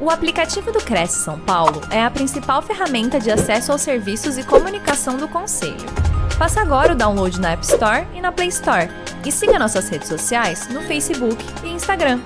O aplicativo do Cresce São Paulo é a principal ferramenta de acesso aos serviços e comunicação do Conselho. Faça agora o download na App Store e na Play Store. E siga nossas redes sociais no Facebook e Instagram.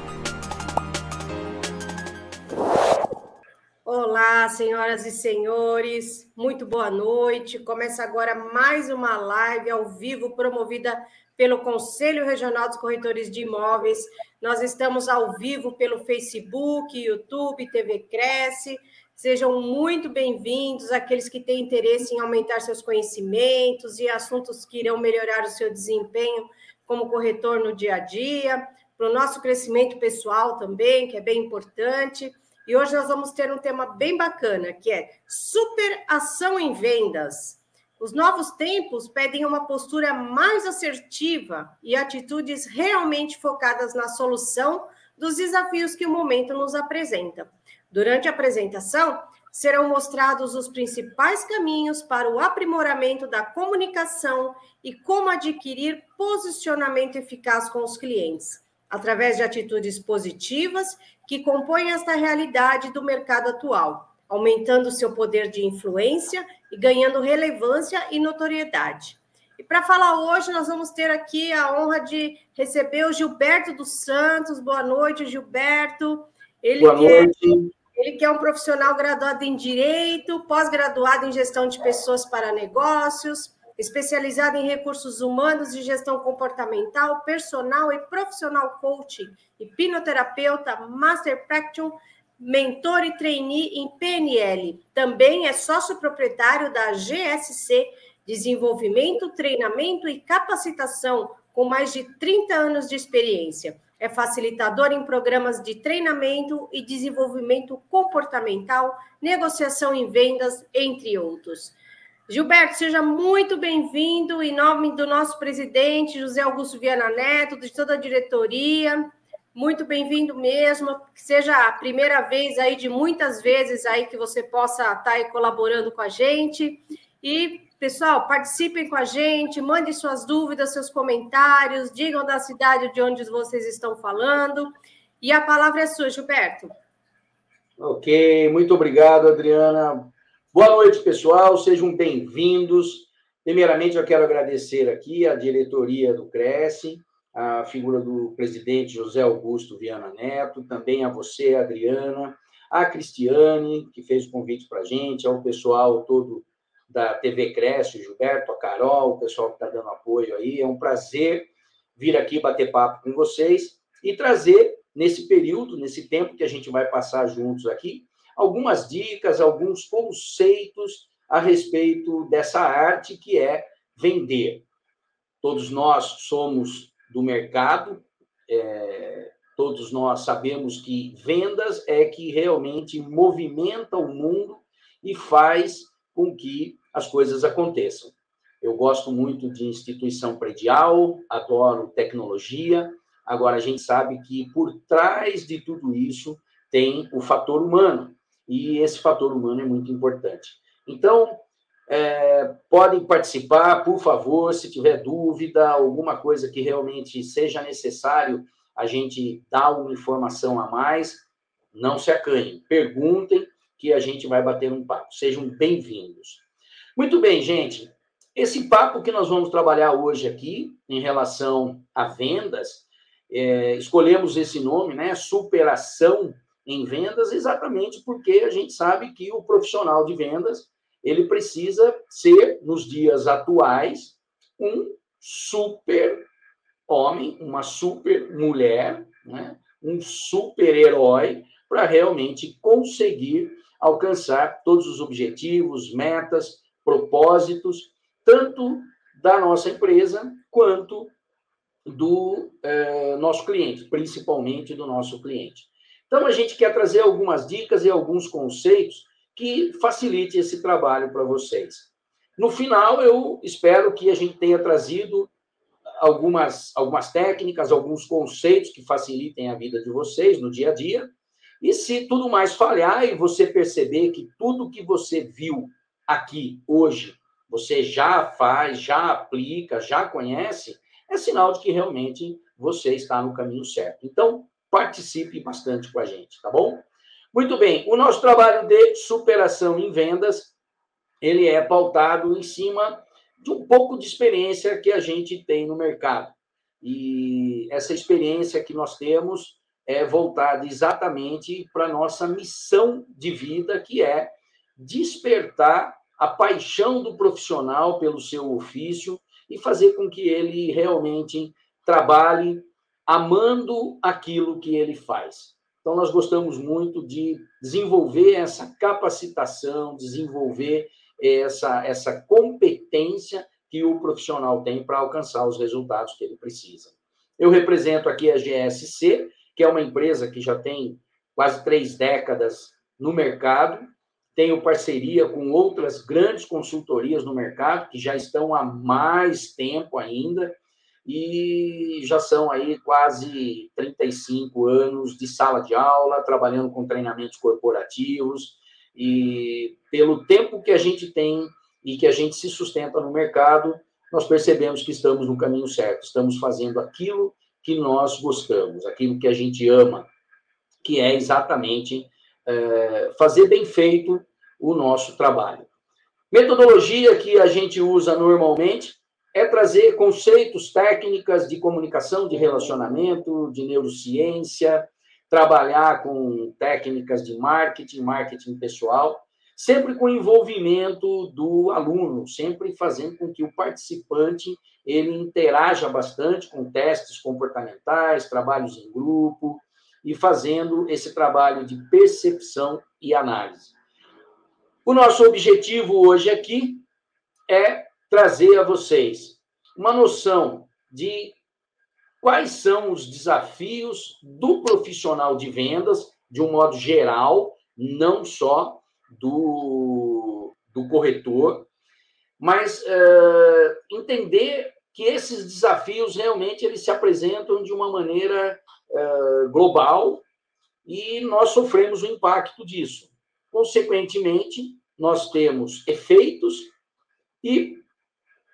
Olá, senhoras e senhores, muito boa noite. Começa agora mais uma live ao vivo promovida pelo Conselho Regional dos Corretores de Imóveis. Nós estamos ao vivo pelo Facebook, YouTube, TV Cresce. Sejam muito bem-vindos aqueles que têm interesse em aumentar seus conhecimentos e assuntos que irão melhorar o seu desempenho como corretor no dia a dia, para o nosso crescimento pessoal também, que é bem importante. E hoje nós vamos ter um tema bem bacana, que é superação em vendas. Os novos tempos pedem uma postura mais assertiva e atitudes realmente focadas na solução dos desafios que o momento nos apresenta. Durante a apresentação, serão mostrados os principais caminhos para o aprimoramento da comunicação e como adquirir posicionamento eficaz com os clientes, através de atitudes positivas que compõem esta realidade do mercado atual aumentando seu poder de influência e ganhando relevância e notoriedade. E para falar hoje, nós vamos ter aqui a honra de receber o Gilberto dos Santos. Boa noite, Gilberto. Ele Boa é noite. É, ele que é um profissional graduado em Direito, pós-graduado em Gestão de Pessoas para Negócios, especializado em recursos humanos e gestão comportamental, personal e profissional coaching, hipnoterapeuta, master practitioner mentor e trainee em PNL. Também é sócio proprietário da GSC, Desenvolvimento, Treinamento e Capacitação, com mais de 30 anos de experiência. É facilitador em programas de treinamento e desenvolvimento comportamental, negociação em vendas, entre outros. Gilberto, seja muito bem-vindo em nome do nosso presidente, José Augusto Viana Neto, de toda a diretoria. Muito bem-vindo mesmo, que seja a primeira vez aí de muitas vezes aí que você possa estar aí colaborando com a gente. E, pessoal, participem com a gente, mandem suas dúvidas, seus comentários, digam da cidade de onde vocês estão falando. E a palavra é sua, Gilberto. Ok, muito obrigado, Adriana. Boa noite, pessoal, sejam bem-vindos. Primeiramente, eu quero agradecer aqui a diretoria do Cresce, a figura do presidente José Augusto Viana Neto, também a você, Adriana, a Cristiane, que fez o convite para a gente, ao pessoal todo da TV Cresce, Gilberto, a Carol, o pessoal que está dando apoio aí. É um prazer vir aqui bater papo com vocês e trazer, nesse período, nesse tempo que a gente vai passar juntos aqui, algumas dicas, alguns conceitos a respeito dessa arte que é vender. Todos nós somos do mercado. É, todos nós sabemos que vendas é que realmente movimenta o mundo e faz com que as coisas aconteçam. Eu gosto muito de instituição predial, adoro tecnologia. Agora, a gente sabe que por trás de tudo isso tem o fator humano, e esse fator humano é muito importante. Então, é, podem participar, por favor, se tiver dúvida, alguma coisa que realmente seja necessário a gente dar uma informação a mais, não se acanhem, perguntem que a gente vai bater um papo. Sejam bem-vindos. Muito bem, gente. Esse papo que nós vamos trabalhar hoje aqui, em relação a vendas, é, escolhemos esse nome, né? Superação em vendas, exatamente porque a gente sabe que o profissional de vendas ele precisa ser, nos dias atuais, um super homem, uma super mulher, né? um super herói, para realmente conseguir alcançar todos os objetivos, metas, propósitos, tanto da nossa empresa quanto do eh, nosso cliente, principalmente do nosso cliente. Então, a gente quer trazer algumas dicas e alguns conceitos que facilite esse trabalho para vocês. No final, eu espero que a gente tenha trazido algumas, algumas técnicas, alguns conceitos que facilitem a vida de vocês no dia a dia. E se tudo mais falhar e você perceber que tudo que você viu aqui hoje, você já faz, já aplica, já conhece, é sinal de que realmente você está no caminho certo. Então, participe bastante com a gente, tá bom? Muito bem, o nosso trabalho de superação em vendas, ele é pautado em cima de um pouco de experiência que a gente tem no mercado. E essa experiência que nós temos é voltada exatamente para a nossa missão de vida, que é despertar a paixão do profissional pelo seu ofício e fazer com que ele realmente trabalhe amando aquilo que ele faz. Então, nós gostamos muito de desenvolver essa capacitação, desenvolver essa, essa competência que o profissional tem para alcançar os resultados que ele precisa. Eu represento aqui a GSC, que é uma empresa que já tem quase três décadas no mercado, tenho parceria com outras grandes consultorias no mercado, que já estão há mais tempo ainda, e já são aí quase 35 anos de sala de aula, trabalhando com treinamentos corporativos, e pelo tempo que a gente tem e que a gente se sustenta no mercado, nós percebemos que estamos no caminho certo, estamos fazendo aquilo que nós gostamos, aquilo que a gente ama, que é exatamente é, fazer bem feito o nosso trabalho. Metodologia que a gente usa normalmente é trazer conceitos, técnicas de comunicação, de relacionamento, de neurociência, trabalhar com técnicas de marketing, marketing pessoal, sempre com envolvimento do aluno, sempre fazendo com que o participante ele interaja bastante com testes comportamentais, trabalhos em grupo e fazendo esse trabalho de percepção e análise. O nosso objetivo hoje aqui é trazer a vocês uma noção de quais são os desafios do profissional de vendas, de um modo geral, não só do, do corretor, mas uh, entender que esses desafios realmente eles se apresentam de uma maneira uh, global e nós sofremos o impacto disso. Consequentemente, nós temos efeitos e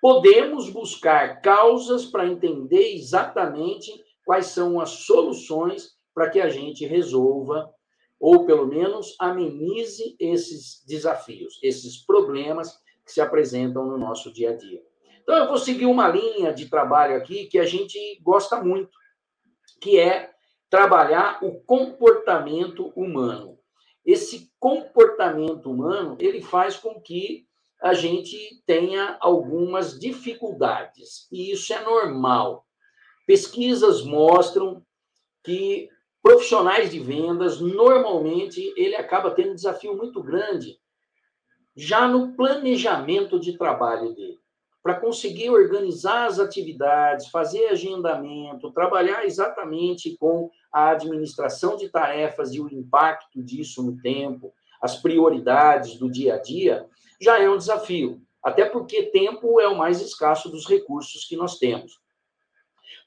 podemos buscar causas para entender exatamente quais são as soluções para que a gente resolva ou pelo menos amenize esses desafios, esses problemas que se apresentam no nosso dia a dia. Então, eu vou seguir uma linha de trabalho aqui que a gente gosta muito, que é trabalhar o comportamento humano. Esse comportamento humano, ele faz com que a gente tenha algumas dificuldades, e isso é normal. Pesquisas mostram que profissionais de vendas, normalmente, ele acaba tendo um desafio muito grande já no planejamento de trabalho dele, para conseguir organizar as atividades, fazer agendamento, trabalhar exatamente com a administração de tarefas e o impacto disso no tempo, as prioridades do dia a dia, já é um desafio. Até porque tempo é o mais escasso dos recursos que nós temos.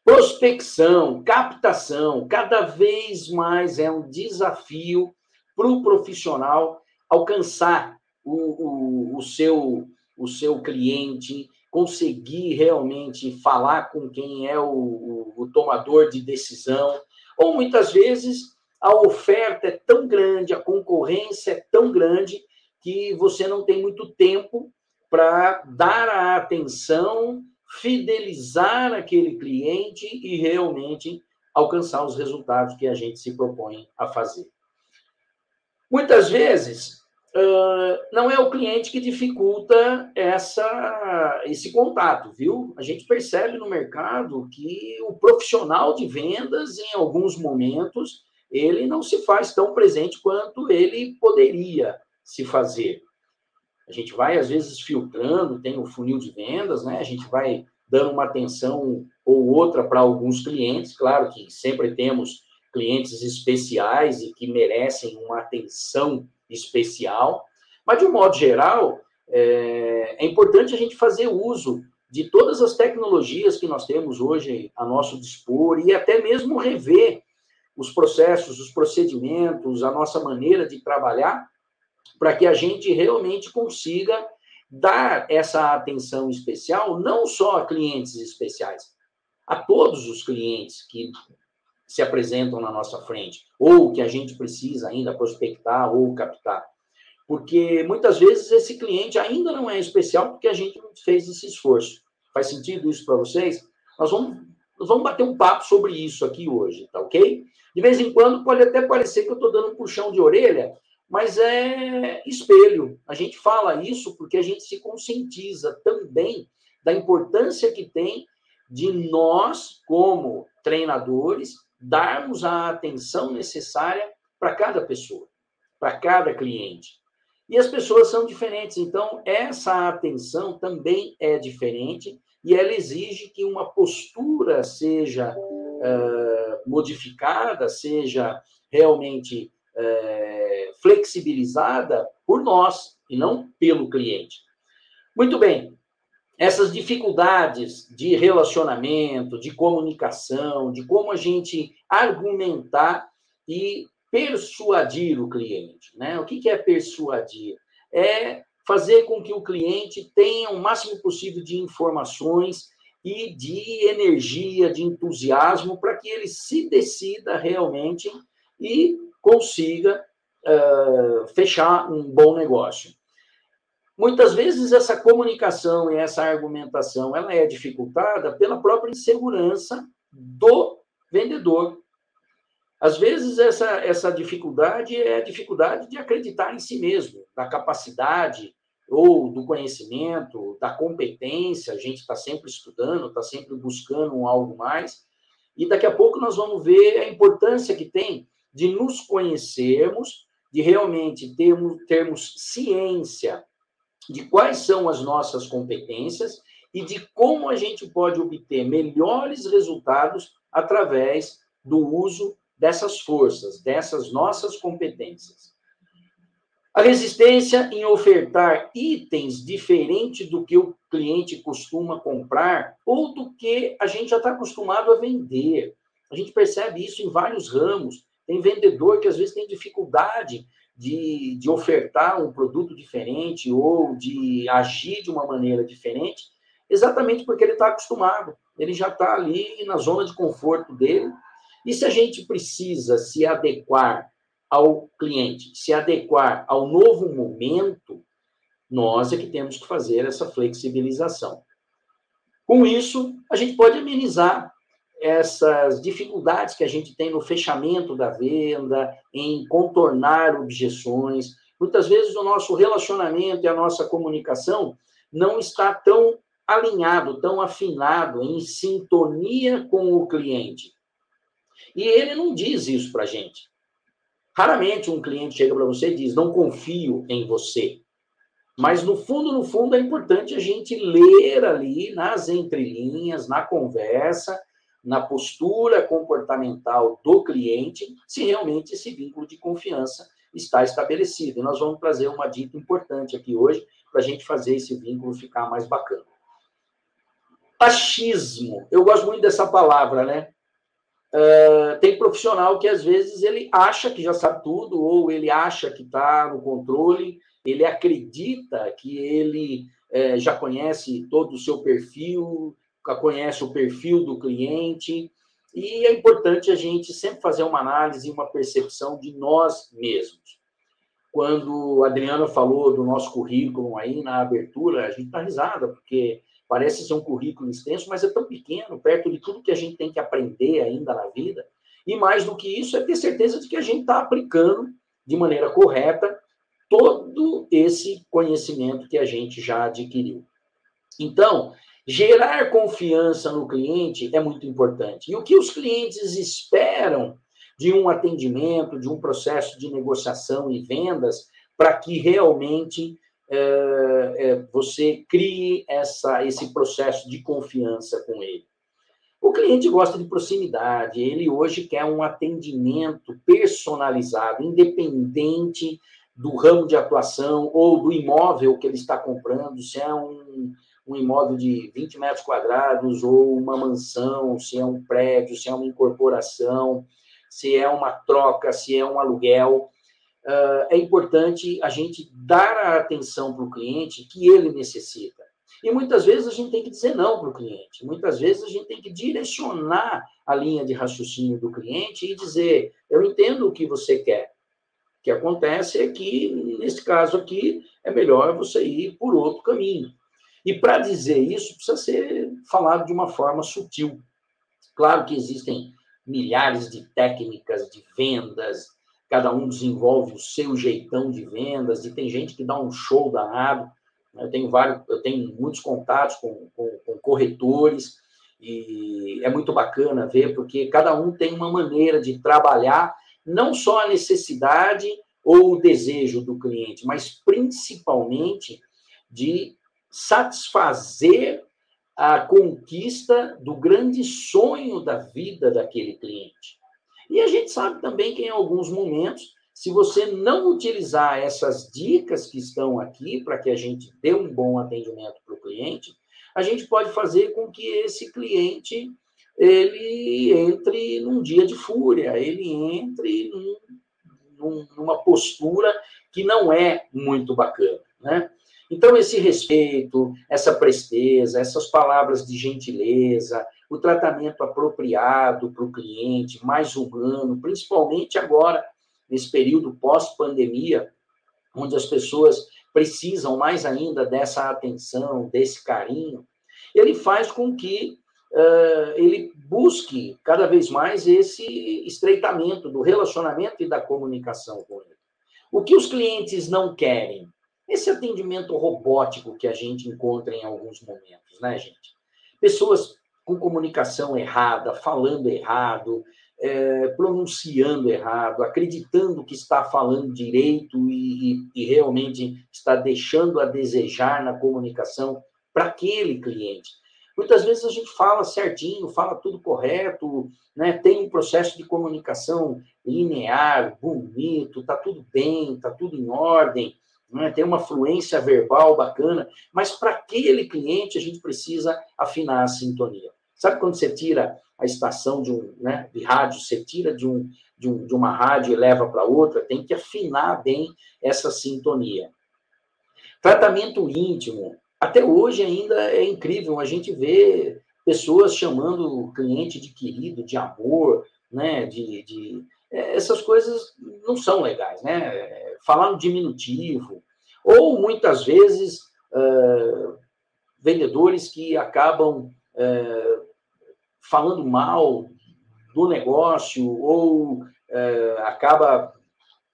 Prospecção, captação, cada vez mais é um desafio para o profissional alcançar o, o, o, seu, o seu cliente, conseguir realmente falar com quem é o, o, tomador de decisão. Ou muitas vezes a oferta é tão grande, a concorrência é tão grande, que você não tem muito tempo para dar a atenção fidelizar aquele cliente e realmente alcançar os resultados que a gente se propõe a fazer. Muitas vezes, não é o cliente que dificulta essa, esse contato, viu? A gente percebe no mercado que o profissional de vendas, em alguns momentos, ele não se faz tão presente quanto ele poderia se fazer. A gente vai, às vezes, filtrando, tem o funil de vendas, né? A gente vai dando uma atenção ou outra para alguns clientes. Claro que sempre temos clientes especiais e que merecem uma atenção especial, mas, de um modo geral, é, é importante a gente fazer uso de todas as tecnologias que nós temos hoje a nosso dispor e até mesmo rever os processos, os procedimentos, a nossa maneira de trabalhar para que a gente realmente consiga dar essa atenção especial não só a clientes especiais, a todos os clientes que se apresentam na nossa frente, ou que a gente precisa ainda prospectar ou captar. Porque muitas vezes esse cliente ainda não é especial porque a gente não fez esse esforço. Faz sentido isso para vocês? Nós vamos, vamos bater um papo sobre isso aqui hoje, tá ok? De vez em quando pode até parecer que eu estou dando um puxão de orelha, mas é espelho. A gente fala isso porque a gente se conscientiza também da importância que tem de nós, como treinadores, darmos a atenção necessária para cada pessoa, para cada cliente. E as pessoas são diferentes, então essa atenção também é diferente e ela exige que uma postura seja uh, modificada, seja realmente uh, flexibilizada por nós e não pelo cliente. Muito bem, essas dificuldades de relacionamento, de comunicação, de como a gente argumentar e persuadir o cliente. Né? O que é persuadir? É fazer com que o cliente tenha o máximo possível de informações e de energia, de entusiasmo, para que ele se decida realmente e consiga uh, fechar um bom negócio. Muitas vezes essa comunicação e essa argumentação ela é dificultada pela própria insegurança do vendedor. Às vezes essa, essa dificuldade é a dificuldade de acreditar em si mesmo, da capacidade ou do conhecimento, da competência. A gente está sempre estudando, está sempre buscando um algo mais. E daqui a pouco nós vamos ver a importância que tem de nos conhecermos, de realmente termos, termos ciência de quais são as nossas competências e de como a gente pode obter melhores resultados através do uso dessas forças, dessas nossas competências. A resistência em ofertar itens diferentes do que o cliente costuma comprar ou do que a gente já está acostumado a vender. A gente percebe isso em vários ramos. Tem vendedor que às vezes tem dificuldade de, de ofertar um produto diferente ou de agir de uma maneira diferente, exatamente porque ele está acostumado, ele já está ali na zona de conforto dele. E se a gente precisa se adequar ao cliente, se adequar ao novo momento, nós é que temos que fazer essa flexibilização. Com isso, a gente pode amenizar essas dificuldades que a gente tem no fechamento da venda, em contornar objeções. Muitas vezes o nosso relacionamento e a nossa comunicação não está tão alinhado, tão afinado, em sintonia com o cliente. E ele não diz isso para a gente. Raramente um cliente chega para você e diz: Não confio em você. Mas no fundo, no fundo, é importante a gente ler ali nas entrelinhas, na conversa, na postura comportamental do cliente, se realmente esse vínculo de confiança está estabelecido. E nós vamos trazer uma dica importante aqui hoje para a gente fazer esse vínculo ficar mais bacana. Achismo. Eu gosto muito dessa palavra, né? Uh, tem profissional que às vezes ele acha que já sabe tudo, ou ele acha que está no controle, ele acredita que ele uh, já conhece todo o seu perfil, conhece o perfil do cliente, e é importante a gente sempre fazer uma análise e uma percepção de nós mesmos. Quando a Adriana falou do nosso currículo aí na abertura, a gente está risada, porque parece ser um currículo extenso, mas é tão pequeno, perto de tudo que a gente tem que aprender ainda na vida. E mais do que isso, é ter certeza de que a gente está aplicando de maneira correta todo esse conhecimento que a gente já adquiriu. Então, Gerar confiança no cliente é muito importante. E o que os clientes esperam de um atendimento, de um processo de negociação e vendas, para que realmente é, é, você crie essa, esse processo de confiança com ele. O cliente gosta de proximidade, ele hoje quer um atendimento personalizado, independente do ramo de atuação ou do imóvel que ele está comprando, se é um, um imóvel de 20 metros quadrados ou uma mansão, se é um prédio, se é uma incorporação, se é uma troca, se é um aluguel. Uh, é importante a gente dar a atenção para o cliente que ele necessita. E muitas vezes a gente tem que dizer não para o cliente, muitas vezes a gente tem que direcionar a linha de raciocínio do cliente e dizer: eu entendo o que você quer. O que acontece é que, nesse caso aqui, é melhor você ir por outro caminho. E para dizer isso, precisa ser falado de uma forma sutil. Claro que existem milhares de técnicas de vendas, cada um desenvolve o seu jeitão de vendas, e tem gente que dá um show danado. Eu tenho vários, eu tenho muitos contatos com, com, com corretores, e é muito bacana ver, porque cada um tem uma maneira de trabalhar não só a necessidade ou o desejo do cliente, mas principalmente de satisfazer a conquista do grande sonho da vida daquele cliente. E a gente sabe também que em alguns momentos, se você não utilizar essas dicas que estão aqui para que a gente dê um bom atendimento para o cliente, a gente pode fazer com que esse cliente ele entre num dia de fúria, ele entre num, num, numa postura que não é muito bacana, né? Então, esse respeito, essa presteza, essas palavras de gentileza, o tratamento apropriado para o cliente, mais humano, principalmente agora, nesse período pós-pandemia, onde as pessoas precisam mais ainda dessa atenção, desse carinho, ele faz com que uh, ele busque cada vez mais esse estreitamento do relacionamento e da comunicação com ele. O que os clientes não querem? Esse atendimento robótico que a gente encontra em alguns momentos, né, gente? Pessoas com comunicação errada, falando errado, é, pronunciando errado, acreditando que está falando direito e, e, e realmente está deixando a desejar na comunicação para aquele cliente. Muitas vezes a gente fala certinho, fala tudo correto, né? tem um processo de comunicação linear, bonito, está tudo bem, está tudo em ordem, né? tem uma fluência verbal bacana, mas para aquele cliente a gente precisa afinar a sintonia. Sabe quando você tira a estação de um né, de rádio, você tira de, um, de, um, de uma rádio e leva para outra, tem que afinar bem essa sintonia. Tratamento íntimo. Até hoje ainda é incrível a gente vê pessoas chamando o cliente de querido, de amor, né, de, de é, essas coisas não são legais, né? Falar no diminutivo, ou muitas vezes uh, vendedores que acabam uh, falando mal do negócio ou uh, acaba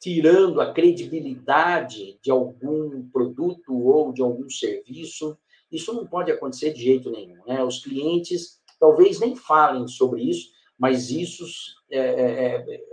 tirando a credibilidade de algum produto ou de algum serviço. Isso não pode acontecer de jeito nenhum. Né? Os clientes talvez nem falem sobre isso, mas isso é, é,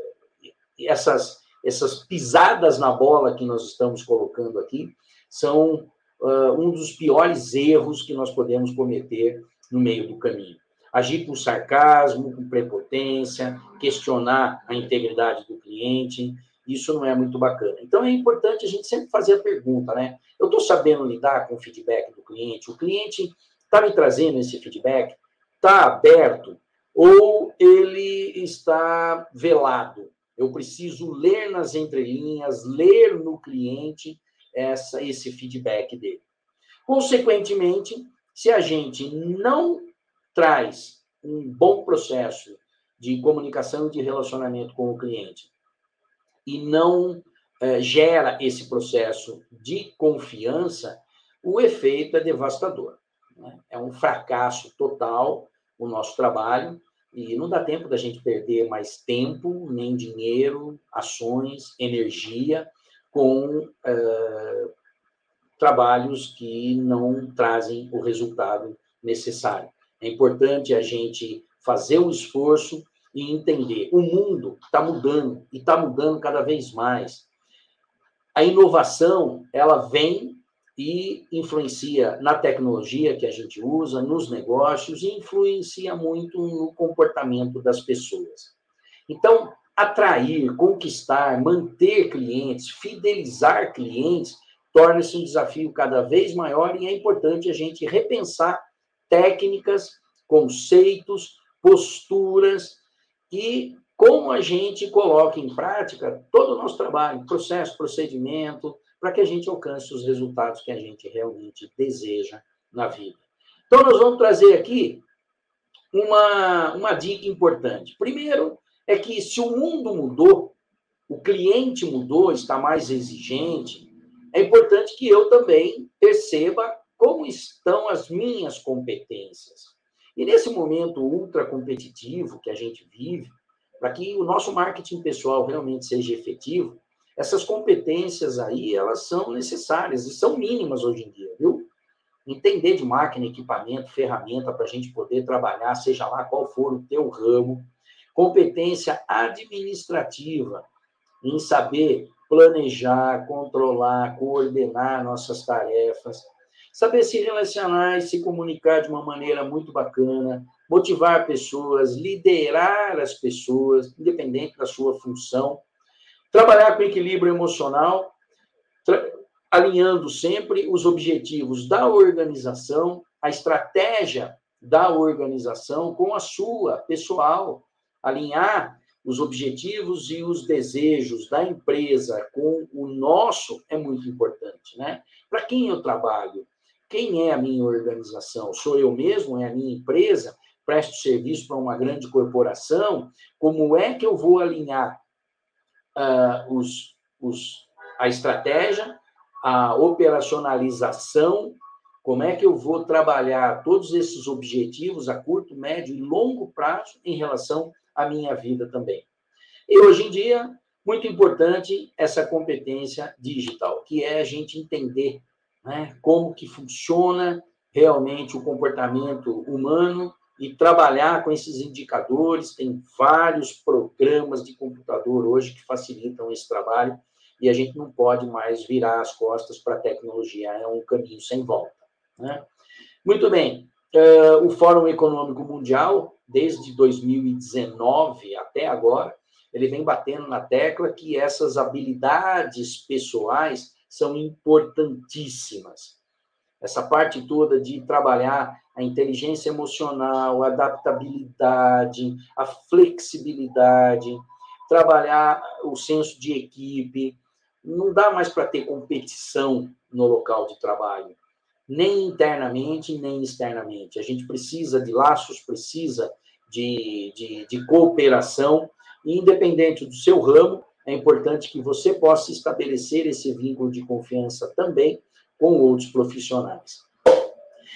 essas, essas pisadas na bola que nós estamos colocando aqui são uh, um dos piores erros que nós podemos cometer no meio do caminho. Agir com sarcasmo, com prepotência, questionar a integridade do cliente, isso não é muito bacana. Então é importante a gente sempre fazer a pergunta, né? Eu estou sabendo lidar com o feedback do cliente? O cliente está me trazendo esse feedback? Está aberto? Ou ele está velado? Eu preciso ler nas entrelinhas, ler no cliente essa, esse feedback dele. Consequentemente, se a gente não traz um bom processo de comunicação e de relacionamento com o cliente e não é, gera esse processo de confiança, o efeito é devastador. Né? É um fracasso total o nosso trabalho e não dá tempo da gente perder mais tempo, nem dinheiro, ações, energia com uh, trabalhos que não trazem o resultado necessário. É importante a gente fazer o esforço e entender. O mundo está mudando e está mudando cada vez mais. A inovação ela vem e influencia na tecnologia que a gente usa, nos negócios e influencia muito no comportamento das pessoas. Então, atrair, conquistar, manter clientes, fidelizar clientes torna-se um desafio cada vez maior e é importante a gente repensar técnicas, conceitos, posturas e como a gente coloca em prática todo o nosso trabalho, processo, procedimento, para que a gente alcance os resultados que a gente realmente deseja na vida. Então, nós vamos trazer aqui uma, uma dica importante. Primeiro, é que se o mundo mudou, o cliente mudou, está mais exigente, é importante que eu também perceba como estão as minhas competências. E nesse momento ultra competitivo que a gente vive, para que o nosso marketing pessoal realmente seja efetivo, essas competências aí, elas são necessárias e são mínimas hoje em dia, viu? Entender de máquina, equipamento, ferramenta para a gente poder trabalhar, seja lá qual for o teu ramo. Competência administrativa, em saber planejar, controlar, coordenar nossas tarefas, saber se relacionar e se comunicar de uma maneira muito bacana, motivar pessoas, liderar as pessoas, independente da sua função, trabalhar com equilíbrio emocional, alinhando sempre os objetivos da organização, a estratégia da organização com a sua pessoal, alinhar os objetivos e os desejos da empresa com o nosso é muito importante, né? Para quem eu trabalho? Quem é a minha organização? Sou eu mesmo? É a minha empresa? Presto serviço para uma grande corporação? Como é que eu vou alinhar uh, os, os, a estratégia, a operacionalização? Como é que eu vou trabalhar todos esses objetivos a curto, médio e longo prazo em relação a minha vida também. E hoje em dia, muito importante essa competência digital, que é a gente entender né, como que funciona realmente o comportamento humano e trabalhar com esses indicadores. Tem vários programas de computador hoje que facilitam esse trabalho e a gente não pode mais virar as costas para a tecnologia, é um caminho sem volta. Né? Muito bem, uh, o Fórum Econômico Mundial desde 2019 até agora, ele vem batendo na tecla que essas habilidades pessoais são importantíssimas. Essa parte toda de trabalhar a inteligência emocional, a adaptabilidade, a flexibilidade, trabalhar o senso de equipe. Não dá mais para ter competição no local de trabalho nem internamente, nem externamente. A gente precisa de laços, precisa de, de, de cooperação, e independente do seu ramo, é importante que você possa estabelecer esse vínculo de confiança também com outros profissionais.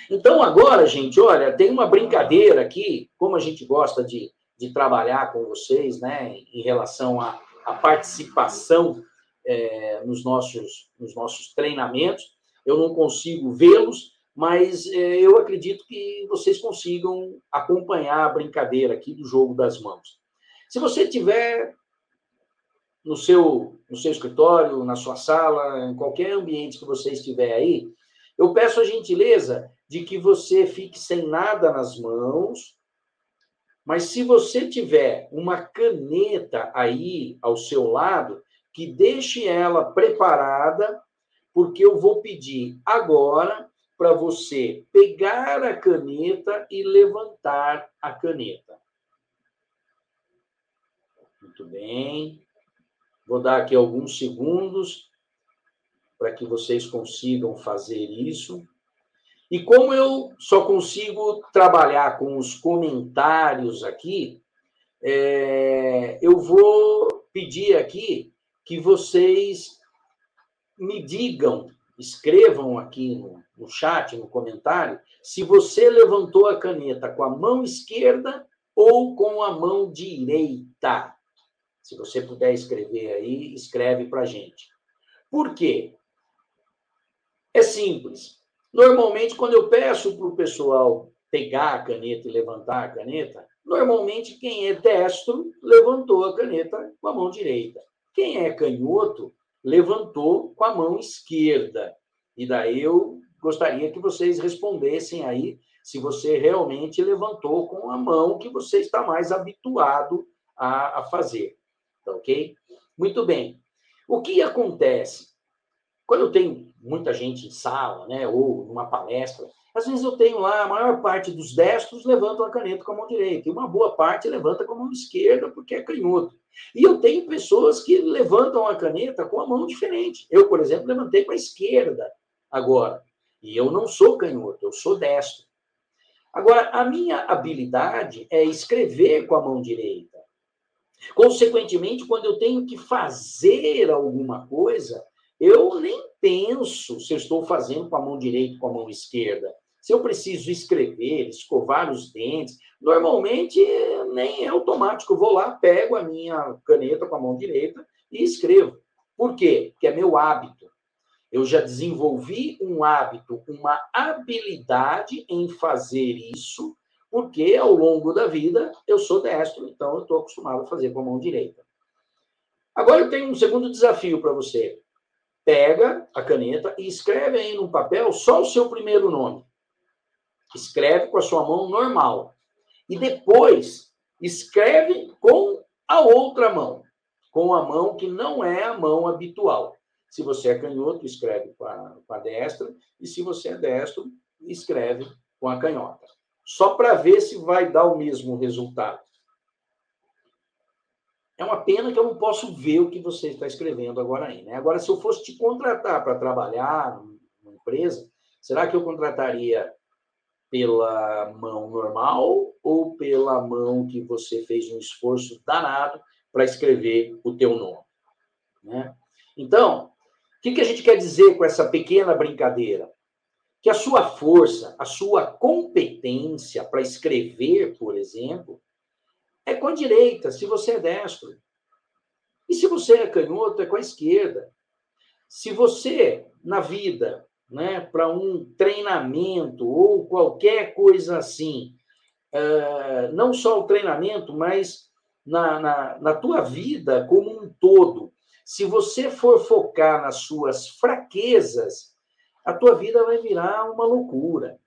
Então, agora, gente, olha, tem uma brincadeira aqui, como a gente gosta de, de trabalhar com vocês, né, em relação à, à participação é, nos, nossos, nos nossos treinamentos eu não consigo vê-los, mas é, eu acredito que vocês consigam acompanhar a brincadeira aqui do jogo das mãos. Se você tiver no seu, no seu escritório, na sua sala, em qualquer ambiente que você estiver aí, eu peço a gentileza de que você fique sem nada nas mãos, mas se você tiver uma caneta aí ao seu lado, que deixe ela preparada porque eu vou pedir agora para você pegar a caneta e levantar a caneta. Muito bem. Vou dar aqui alguns segundos para que vocês consigam fazer isso. E como eu só consigo trabalhar com os comentários aqui, é, eu vou pedir aqui que vocês me digam, escrevam aqui no, no chat, no comentário, se você levantou a caneta com a mão esquerda ou com a mão direita. Se você puder escrever aí, escreve para gente. Por quê? É simples. Normalmente, quando eu peço para o pessoal pegar a caneta e levantar a caneta, normalmente quem é destro levantou a caneta com a mão direita. Quem é canhoto levantou com a mão esquerda. E daí eu gostaria que vocês respondessem aí se você realmente levantou com a mão que você está mais habituado a, a fazer. Tá ok? Muito bem. O que acontece? Quando eu tenho muita gente em sala, né, ou numa palestra, às vezes eu tenho lá, a maior parte dos destros levantam a caneta com a mão direita, e uma boa parte levanta com a mão esquerda, porque é canhoto. E eu tenho pessoas que levantam a caneta com a mão diferente. Eu, por exemplo, levantei com a esquerda agora. E eu não sou canhoto, eu sou destro. Agora, a minha habilidade é escrever com a mão direita. Consequentemente, quando eu tenho que fazer alguma coisa, eu nem penso se eu estou fazendo com a mão direita ou com a mão esquerda. Se eu preciso escrever, escovar os dentes, normalmente nem é automático. Eu vou lá, pego a minha caneta com a mão direita e escrevo. Por quê? Porque é meu hábito. Eu já desenvolvi um hábito, uma habilidade em fazer isso, porque ao longo da vida eu sou destro, então eu estou acostumado a fazer com a mão direita. Agora eu tenho um segundo desafio para você. Pega a caneta e escreve aí no papel só o seu primeiro nome. Escreve com a sua mão normal. E depois escreve com a outra mão, com a mão que não é a mão habitual. Se você é canhoto, escreve com a, com a destra, e se você é destro, escreve com a canhota. Só para ver se vai dar o mesmo resultado. É uma pena que eu não posso ver o que você está escrevendo agora aí. Né? Agora, se eu fosse te contratar para trabalhar numa empresa, será que eu contrataria pela mão normal ou pela mão que você fez um esforço danado para escrever o teu nome? Né? Então, o que, que a gente quer dizer com essa pequena brincadeira? Que a sua força, a sua competência para escrever, por exemplo, é com a direita, se você é destro. E se você é canhoto, é com a esquerda. Se você, na vida, né, para um treinamento ou qualquer coisa assim, uh, não só o treinamento, mas na, na, na tua vida como um todo, se você for focar nas suas fraquezas, a tua vida vai virar uma loucura.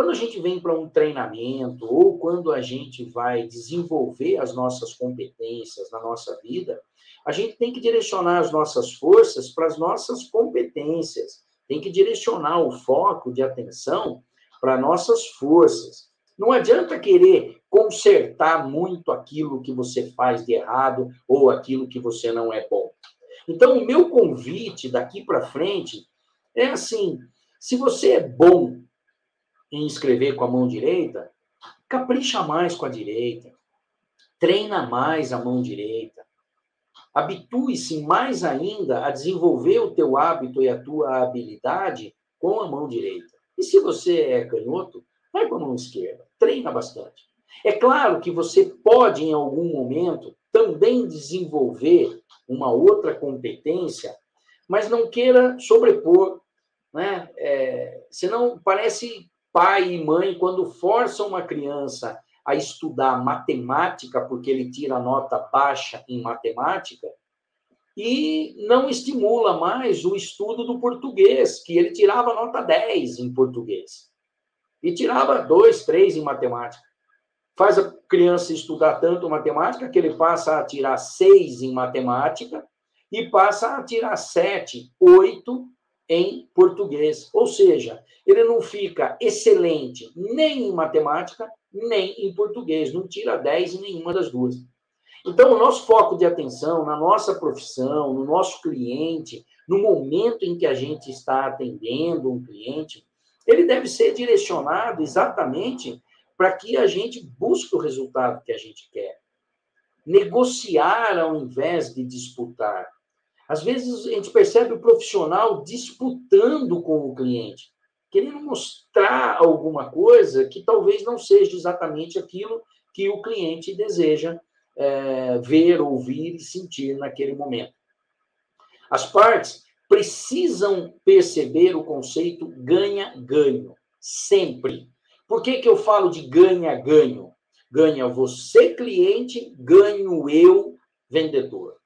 Quando a gente vem para um treinamento ou quando a gente vai desenvolver as nossas competências na nossa vida, a gente tem que direcionar as nossas forças para as nossas competências, tem que direcionar o foco de atenção para nossas forças. Não adianta querer consertar muito aquilo que você faz de errado ou aquilo que você não é bom. Então, o meu convite daqui para frente é assim: se você é bom em escrever com a mão direita, capricha mais com a direita, treina mais a mão direita, habitue-se mais ainda a desenvolver o teu hábito e a tua habilidade com a mão direita. E se você é canhoto, vai com a mão esquerda, treina bastante. É claro que você pode, em algum momento, também desenvolver uma outra competência, mas não queira sobrepor, né? É, senão parece pai e mãe quando forçam uma criança a estudar matemática porque ele tira nota baixa em matemática e não estimula mais o estudo do português, que ele tirava nota 10 em português e tirava 2, 3 em matemática. Faz a criança estudar tanto matemática que ele passa a tirar seis em matemática e passa a tirar sete, oito em português. Ou seja, ele não fica excelente nem em matemática, nem em português, não tira dez em nenhuma das duas. Então, o nosso foco de atenção na nossa profissão, no nosso cliente, no momento em que a gente está atendendo um cliente, ele deve ser direcionado exatamente para que a gente busque o resultado que a gente quer. Negociar ao invés de disputar. Às vezes a gente percebe o profissional disputando com o cliente, querendo mostrar alguma coisa que talvez não seja exatamente aquilo que o cliente deseja é, ver, ouvir e sentir naquele momento. As partes precisam perceber o conceito ganha-ganho, sempre. Por que, que eu falo de ganha-ganho? Ganha você, cliente, ganho eu, vendedor.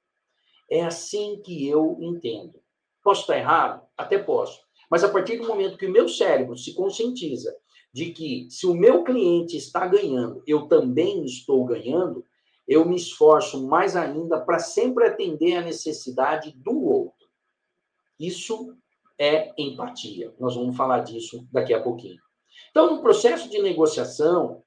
É assim que eu entendo. Posso estar errado? Até posso. Mas a partir do momento que o meu cérebro se conscientiza de que se o meu cliente está ganhando, eu também estou ganhando, eu me esforço mais ainda para sempre atender a necessidade do outro. Isso é empatia. Nós vamos falar disso daqui a pouquinho. Então, no processo de negociação,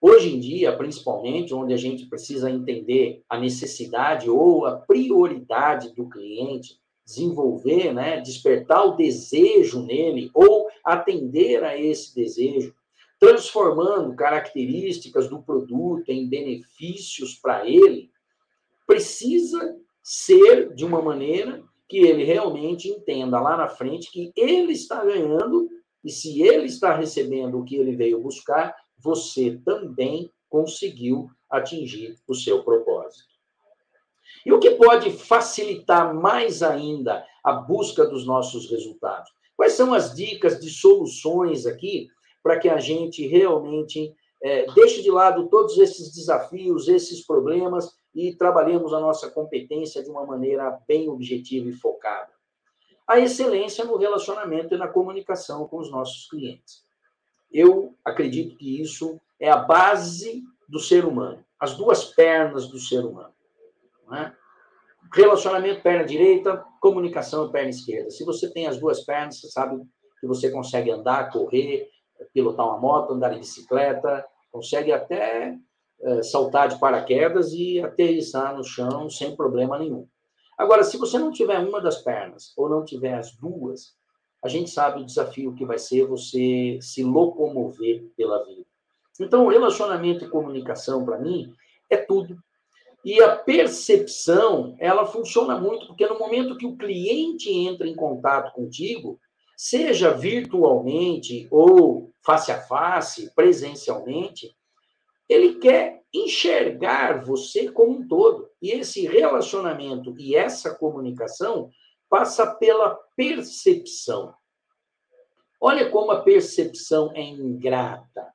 hoje em dia, principalmente, onde a gente precisa entender a necessidade ou a prioridade do cliente, desenvolver, né, despertar o desejo nele ou atender a esse desejo, transformando características do produto em benefícios para ele, precisa ser de uma maneira que ele realmente entenda lá na frente que ele está ganhando e se ele está recebendo o que ele veio buscar, você também conseguiu atingir o seu propósito. E o que pode facilitar mais ainda a busca dos nossos resultados? Quais são as dicas de soluções aqui para que a gente realmente é, deixe de lado todos esses desafios, esses problemas e trabalhemos a nossa competência de uma maneira bem objetiva e focada? A excelência no relacionamento e na comunicação com os nossos clientes. Eu acredito que isso é a base do ser humano, as duas pernas do ser humano. Né? Relacionamento perna direita, comunicação perna esquerda. Se você tem as duas pernas, você sabe que você consegue andar, correr, pilotar uma moto, andar de bicicleta, consegue até é, saltar de paraquedas e aterrissar no chão sem problema nenhum. Agora, se você não tiver uma das pernas ou não tiver as duas, a gente sabe o desafio que vai ser você se locomover pela vida. Então, relacionamento e comunicação, para mim, é tudo. E a percepção, ela funciona muito, porque no momento que o cliente entra em contato contigo, seja virtualmente ou face a face, presencialmente, ele quer enxergar você como um todo. E esse relacionamento e essa comunicação passa pela percepção. Olha como a percepção é ingrata.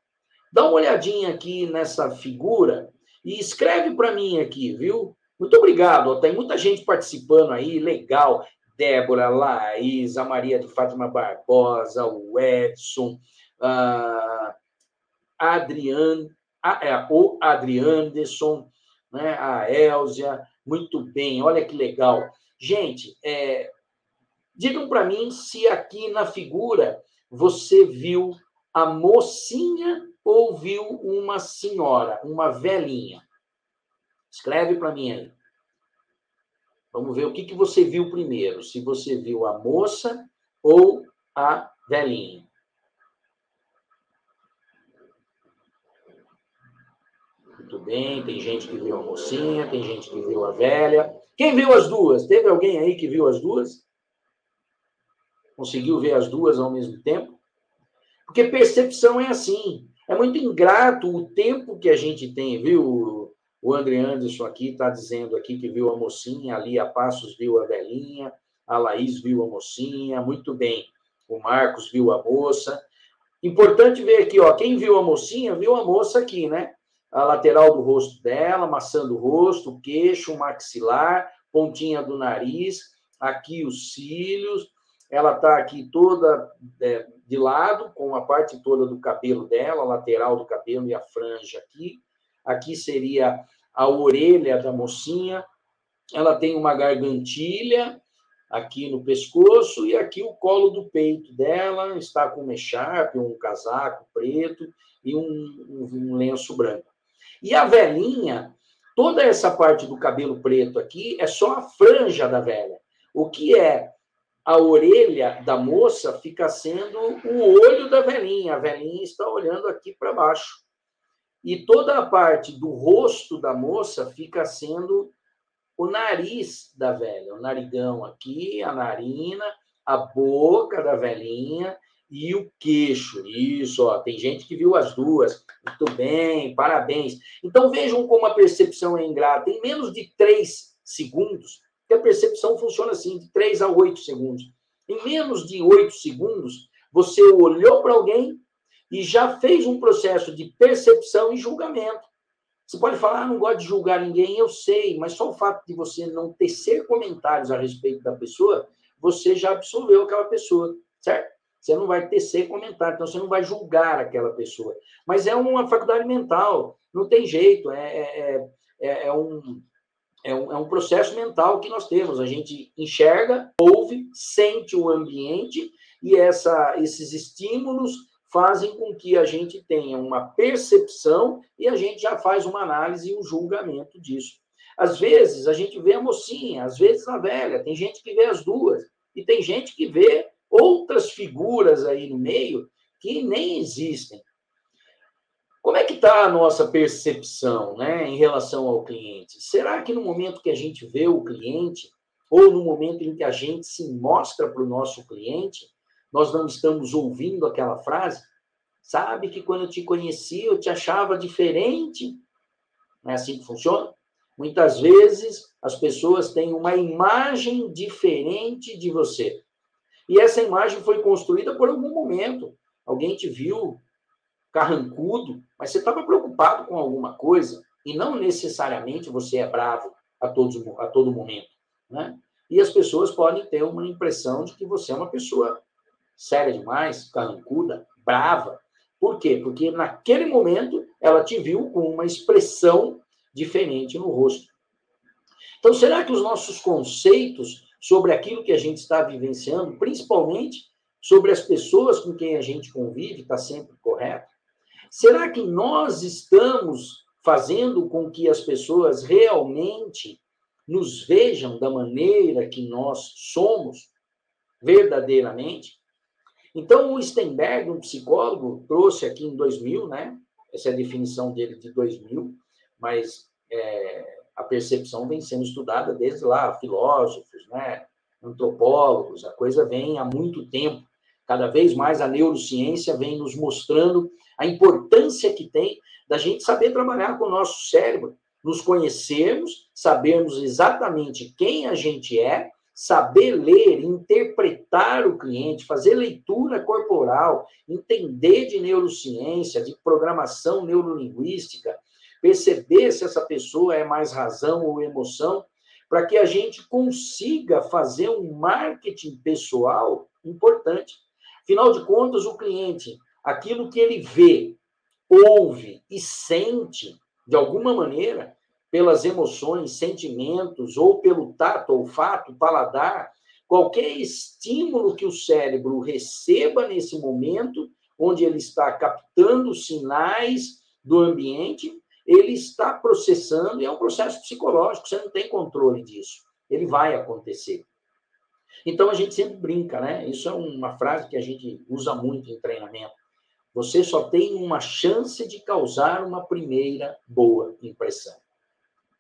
Dá uma olhadinha aqui nessa figura e escreve para mim aqui, viu? Muito obrigado. Tem muita gente participando aí, legal. Débora, Laís, a Maria de Fátima Barbosa, o Edson, a Adriane, a, é, o Adrianderson, né, a Elzia, muito bem, olha que legal. Gente, é, digam para mim se aqui na figura você viu a mocinha ou viu uma senhora, uma velhinha? Escreve para mim aí. Vamos ver o que, que você viu primeiro. Se você viu a moça ou a velhinha. Muito bem, tem gente que viu a mocinha, tem gente que viu a velha. Quem viu as duas? Teve alguém aí que viu as duas? Conseguiu ver as duas ao mesmo tempo? Porque percepção é assim. É muito ingrato o tempo que a gente tem, viu? O André Anderson aqui está dizendo aqui que viu a mocinha, ali a Passos viu a velhinha, a Laís viu a mocinha, muito bem. O Marcos viu a moça. Importante ver aqui, ó, quem viu a mocinha, viu a moça aqui, né? A lateral do rosto dela, maçã do rosto, o queixo, o maxilar, pontinha do nariz, aqui os cílios, ela está aqui toda é, de lado, com a parte toda do cabelo dela, a lateral do cabelo e a franja aqui. Aqui seria a orelha da mocinha. Ela tem uma gargantilha aqui no pescoço e aqui o colo do peito dela está com um echarpe, um casaco preto e um, um lenço branco. E a velhinha, toda essa parte do cabelo preto aqui é só a franja da velha. O que é a orelha da moça fica sendo o olho da velhinha. A velhinha está olhando aqui para baixo. E toda a parte do rosto da moça fica sendo o nariz da velha, o narigão aqui, a narina, a boca da velhinha e o queixo. Isso, ó, tem gente que viu as duas. Muito bem, parabéns. Então vejam como a percepção é ingrata. Em menos de três segundos, que a percepção funciona assim, de 3 a 8 segundos. Em menos de 8 segundos, você olhou para alguém e já fez um processo de percepção e julgamento. Você pode falar, ah, não gosto de julgar ninguém, eu sei, mas só o fato de você não tecer comentários a respeito da pessoa, você já absolveu aquela pessoa, certo? Você não vai tecer comentário, então você não vai julgar aquela pessoa. Mas é uma faculdade mental, não tem jeito, é, é, é, é um, é um, é um processo mental que nós temos. A gente enxerga, ouve, sente o ambiente e essa, esses estímulos fazem com que a gente tenha uma percepção e a gente já faz uma análise e um julgamento disso. Às vezes a gente vê a mocinha, às vezes a velha, tem gente que vê as duas, e tem gente que vê outras figuras aí no meio que nem existem. Como é que está a nossa percepção né, em relação ao cliente? Será que no momento que a gente vê o cliente, ou no momento em que a gente se mostra para o nosso cliente, nós não estamos ouvindo aquela frase? Sabe que quando eu te conheci, eu te achava diferente? Não é assim que funciona? Muitas vezes as pessoas têm uma imagem diferente de você. E essa imagem foi construída por algum momento. Alguém te viu carrancudo, mas você estava preocupado com alguma coisa e não necessariamente você é bravo a, todos, a todo momento. Né? E as pessoas podem ter uma impressão de que você é uma pessoa séria demais, carrancuda, brava. Por quê? Porque naquele momento ela te viu com uma expressão diferente no rosto. Então, será que os nossos conceitos sobre aquilo que a gente está vivenciando, principalmente sobre as pessoas com quem a gente convive, está sempre correto? Será que nós estamos fazendo com que as pessoas realmente nos vejam da maneira que nós somos, verdadeiramente? Então, o Stenberg, um psicólogo, trouxe aqui em 2000, né? Essa é a definição dele de 2000, mas é, a percepção vem sendo estudada desde lá, filósofos, né, antropólogos, a coisa vem há muito tempo. Cada vez mais a neurociência vem nos mostrando a importância que tem da gente saber trabalhar com o nosso cérebro, nos conhecermos, sabermos exatamente quem a gente é, saber ler, interpretar o cliente, fazer leitura corporal, entender de neurociência, de programação neurolinguística, perceber se essa pessoa é mais razão ou emoção, para que a gente consiga fazer um marketing pessoal importante. Afinal de contas, o cliente, aquilo que ele vê, ouve e sente, de alguma maneira, pelas emoções, sentimentos, ou pelo tato, olfato, paladar, qualquer estímulo que o cérebro receba nesse momento, onde ele está captando sinais do ambiente, ele está processando, e é um processo psicológico, você não tem controle disso. Ele vai acontecer. Então a gente sempre brinca, né? Isso é uma frase que a gente usa muito em treinamento. Você só tem uma chance de causar uma primeira boa impressão.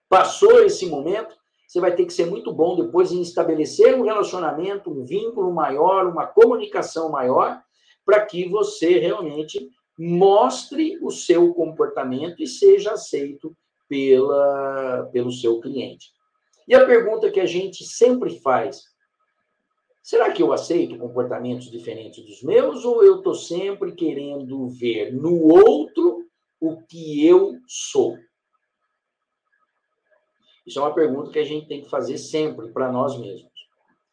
Passou esse momento, você vai ter que ser muito bom depois em estabelecer um relacionamento, um vínculo maior, uma comunicação maior, para que você realmente mostre o seu comportamento e seja aceito pela, pelo seu cliente. E a pergunta que a gente sempre faz: será que eu aceito comportamentos diferentes dos meus ou eu estou sempre querendo ver no outro o que eu sou? Isso é uma pergunta que a gente tem que fazer sempre para nós mesmos.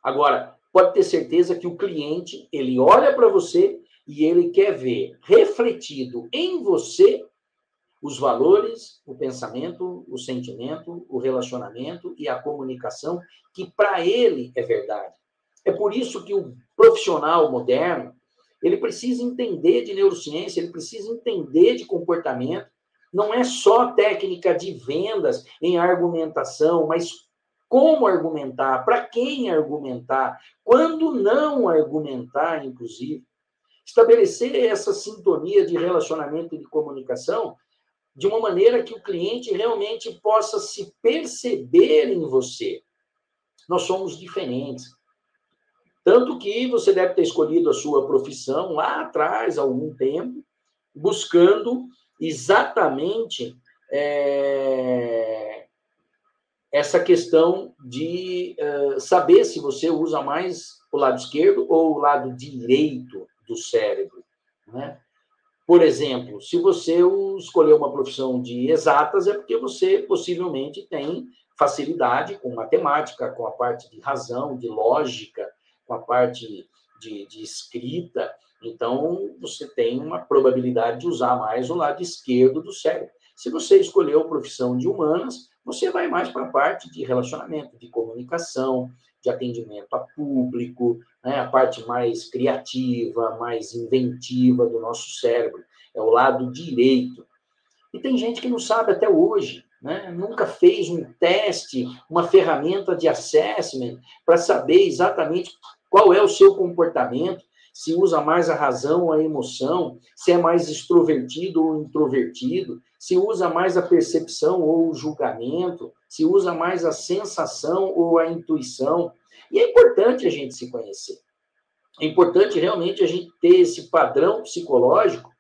Agora, pode ter certeza que o cliente, ele olha para você e ele quer ver refletido em você os valores, o pensamento, o sentimento, o relacionamento e a comunicação que para ele é verdade. É por isso que o profissional moderno, ele precisa entender de neurociência, ele precisa entender de comportamento. Não é só técnica de vendas em argumentação, mas como argumentar, para quem argumentar, quando não argumentar, inclusive estabelecer essa sintonia de relacionamento e de comunicação de uma maneira que o cliente realmente possa se perceber em você. Nós somos diferentes. Tanto que você deve ter escolhido a sua profissão lá atrás, há algum tempo, buscando exatamente é, essa questão de uh, saber se você usa mais o lado esquerdo ou o lado direito do cérebro. Né? Por exemplo, se você escolher uma profissão de exatas, é porque você possivelmente tem facilidade com matemática, com a parte de razão, de lógica, com a parte de, de escrita. Então, você tem uma probabilidade de usar mais o lado esquerdo do cérebro. Se você escolheu a profissão de humanas, você vai mais para a parte de relacionamento, de comunicação, de atendimento a público, né? a parte mais criativa, mais inventiva do nosso cérebro, é o lado direito. E tem gente que não sabe até hoje, né? nunca fez um teste, uma ferramenta de assessment para saber exatamente qual é o seu comportamento, se usa mais a razão ou a emoção, se é mais extrovertido ou introvertido, se usa mais a percepção ou o julgamento, se usa mais a sensação ou a intuição. E é importante a gente se conhecer. É importante realmente a gente ter esse padrão psicológico,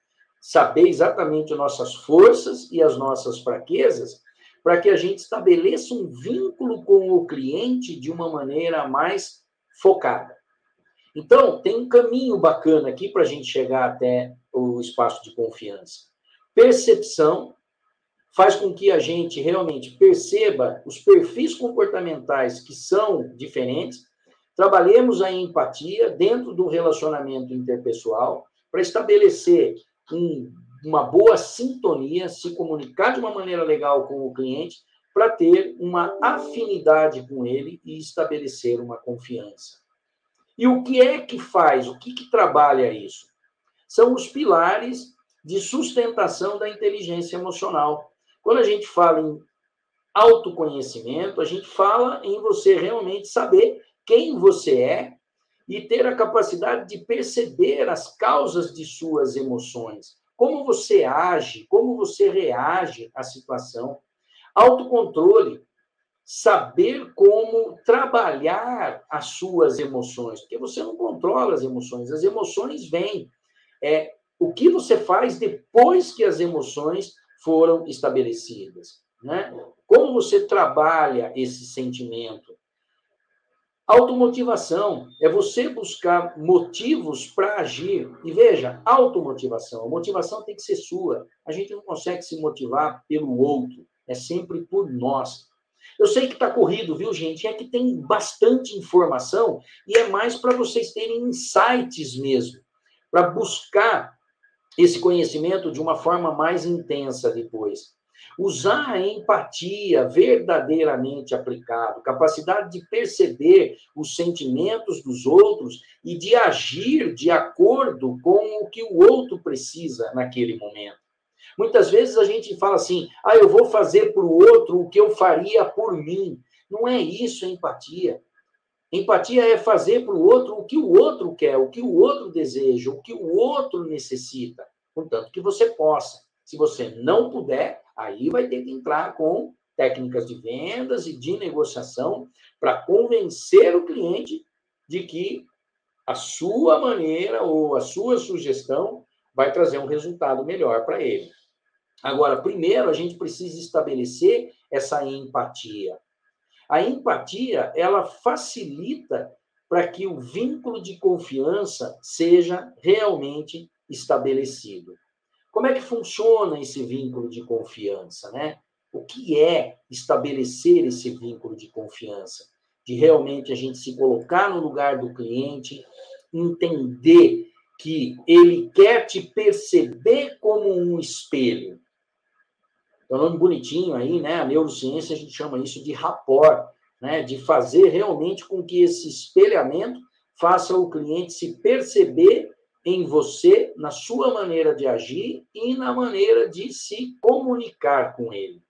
saber exatamente as nossas forças e as nossas fraquezas, para que a gente estabeleça um vínculo com o cliente de uma maneira mais focada. Então, tem um caminho bacana aqui para a gente chegar até o espaço de confiança. Percepção faz com que a gente realmente perceba os perfis comportamentais que são diferentes, trabalhemos a empatia dentro do relacionamento interpessoal para estabelecer um, uma boa sintonia, se comunicar de uma maneira legal com o cliente, para ter uma afinidade com ele e estabelecer uma confiança. E o que é que faz, o que, que trabalha isso? São os pilares de sustentação da inteligência emocional. Quando a gente fala em autoconhecimento, a gente fala em você realmente saber quem você é e ter a capacidade de perceber as causas de suas emoções, como você age, como você reage à situação. Autocontrole saber como trabalhar as suas emoções, porque você não controla as emoções, as emoções vêm. É o que você faz depois que as emoções foram estabelecidas, né? Como você trabalha esse sentimento? Automotivação é você buscar motivos para agir. E veja, automotivação, a motivação tem que ser sua. A gente não consegue se motivar pelo outro, é sempre por nós. Eu sei que está corrido, viu, gente? É que tem bastante informação e é mais para vocês terem insights mesmo, para buscar esse conhecimento de uma forma mais intensa depois. Usar a empatia verdadeiramente aplicado, capacidade de perceber os sentimentos dos outros e de agir de acordo com o que o outro precisa naquele momento. Muitas vezes a gente fala assim: ah, eu vou fazer para o outro o que eu faria por mim. Não é isso empatia. Empatia é fazer para o outro o que o outro quer, o que o outro deseja, o que o outro necessita, contanto que você possa. Se você não puder, aí vai ter que entrar com técnicas de vendas e de negociação para convencer o cliente de que a sua maneira ou a sua sugestão vai trazer um resultado melhor para ele. Agora, primeiro, a gente precisa estabelecer essa empatia. A empatia, ela facilita para que o vínculo de confiança seja realmente estabelecido. Como é que funciona esse vínculo de confiança, né? O que é estabelecer esse vínculo de confiança? De realmente a gente se colocar no lugar do cliente, entender que ele quer te perceber como um espelho, é um nome bonitinho aí, né? A neurociência a gente chama isso de rapport, né? De fazer realmente com que esse espelhamento faça o cliente se perceber em você, na sua maneira de agir e na maneira de se comunicar com ele.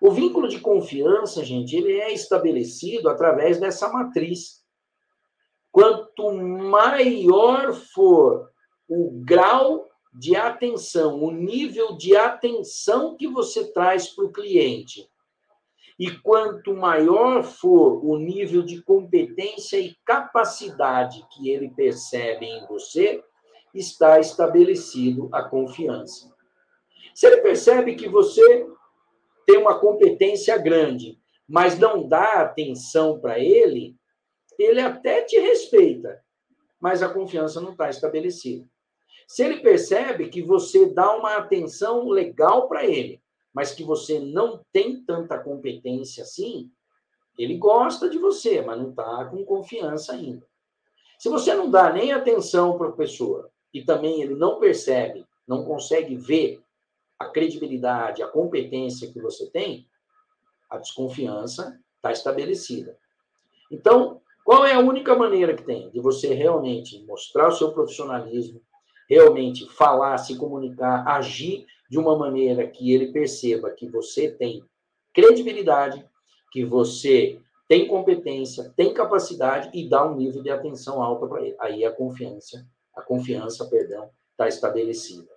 O vínculo de confiança, gente, ele é estabelecido através dessa matriz. Quanto maior for o grau de atenção, o nível de atenção que você traz para o cliente. E quanto maior for o nível de competência e capacidade que ele percebe em você, está estabelecido a confiança. Se ele percebe que você tem uma competência grande, mas não dá atenção para ele, ele até te respeita, mas a confiança não está estabelecida. Se ele percebe que você dá uma atenção legal para ele, mas que você não tem tanta competência assim, ele gosta de você, mas não está com confiança ainda. Se você não dá nem atenção para a pessoa e também ele não percebe, não consegue ver a credibilidade, a competência que você tem, a desconfiança está estabelecida. Então, qual é a única maneira que tem de você realmente mostrar o seu profissionalismo, realmente falar, se comunicar, agir de uma maneira que ele perceba que você tem credibilidade, que você tem competência, tem capacidade e dá um nível de atenção alta para ele. Aí a confiança, a confiança, perdão, está estabelecida.